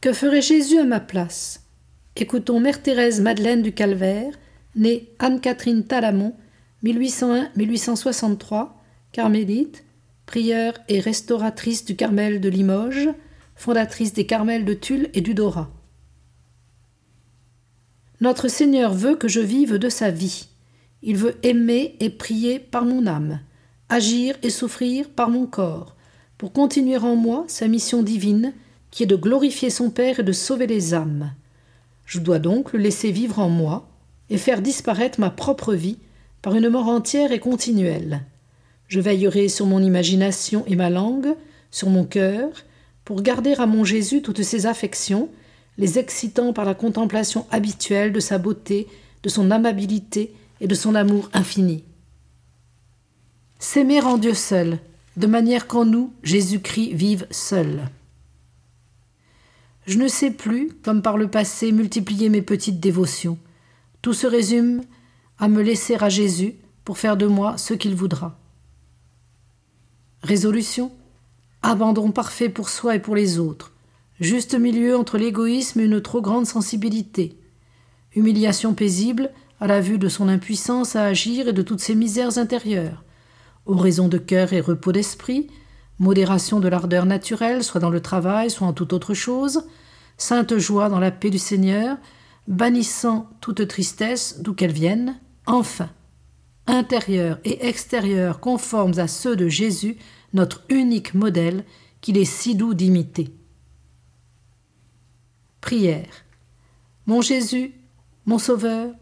Que ferait Jésus à ma place? Écoutons Mère Thérèse Madeleine du Calvaire, née Anne-Catherine Talamont, 1801-1863, carmélite, prieure et restauratrice du Carmel de Limoges, fondatrice des Carmels de Tulle et du Dora. Notre Seigneur veut que je vive de sa vie. Il veut aimer et prier par mon âme, agir et souffrir par mon corps, pour continuer en moi sa mission divine, qui est de glorifier son Père et de sauver les âmes. Je dois donc le laisser vivre en moi et faire disparaître ma propre vie par une mort entière et continuelle. Je veillerai sur mon imagination et ma langue, sur mon cœur, pour garder à mon Jésus toutes ses affections, les excitant par la contemplation habituelle de sa beauté, de son amabilité et de son amour infini. S'aimer en Dieu seul, de manière qu'en nous Jésus-Christ vive seul. Je ne sais plus, comme par le passé, multiplier mes petites dévotions. Tout se résume à me laisser à Jésus pour faire de moi ce qu'il voudra. Résolution Abandon parfait pour soi et pour les autres. Juste milieu entre l'égoïsme et une trop grande sensibilité. Humiliation paisible à la vue de son impuissance à agir et de toutes ses misères intérieures. Oraison de cœur et repos d'esprit. Modération de l'ardeur naturelle, soit dans le travail, soit en toute autre chose. Sainte joie dans la paix du Seigneur, bannissant toute tristesse d'où qu'elle vienne. Enfin, intérieur et extérieur conformes à ceux de Jésus notre unique modèle qu'il est si doux d'imiter. Prière. Mon Jésus, mon Sauveur,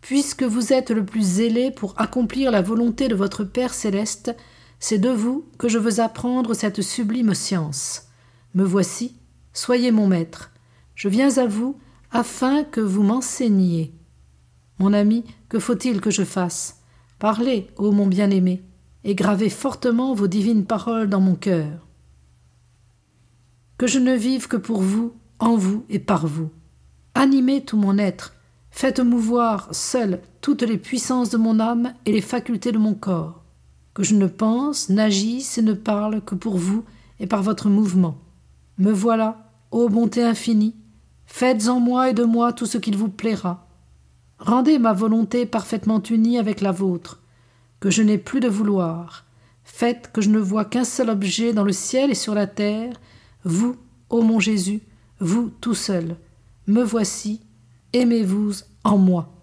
puisque vous êtes le plus zélé pour accomplir la volonté de votre Père céleste, c'est de vous que je veux apprendre cette sublime science. Me voici, soyez mon maître. Je viens à vous afin que vous m'enseigniez. Mon ami, que faut-il que je fasse? Parlez, ô mon bien-aimé et gravez fortement vos divines paroles dans mon cœur. Que je ne vive que pour vous, en vous et par vous. Animez tout mon être, faites mouvoir seul toutes les puissances de mon âme et les facultés de mon corps. Que je ne pense, n'agisse et ne parle que pour vous et par votre mouvement. Me voilà, ô bonté infinie, faites en moi et de moi tout ce qu'il vous plaira. Rendez ma volonté parfaitement unie avec la vôtre que je n'ai plus de vouloir. Faites que je ne vois qu'un seul objet dans le ciel et sur la terre, vous, ô mon Jésus, vous tout seul. Me voici, aimez-vous en moi.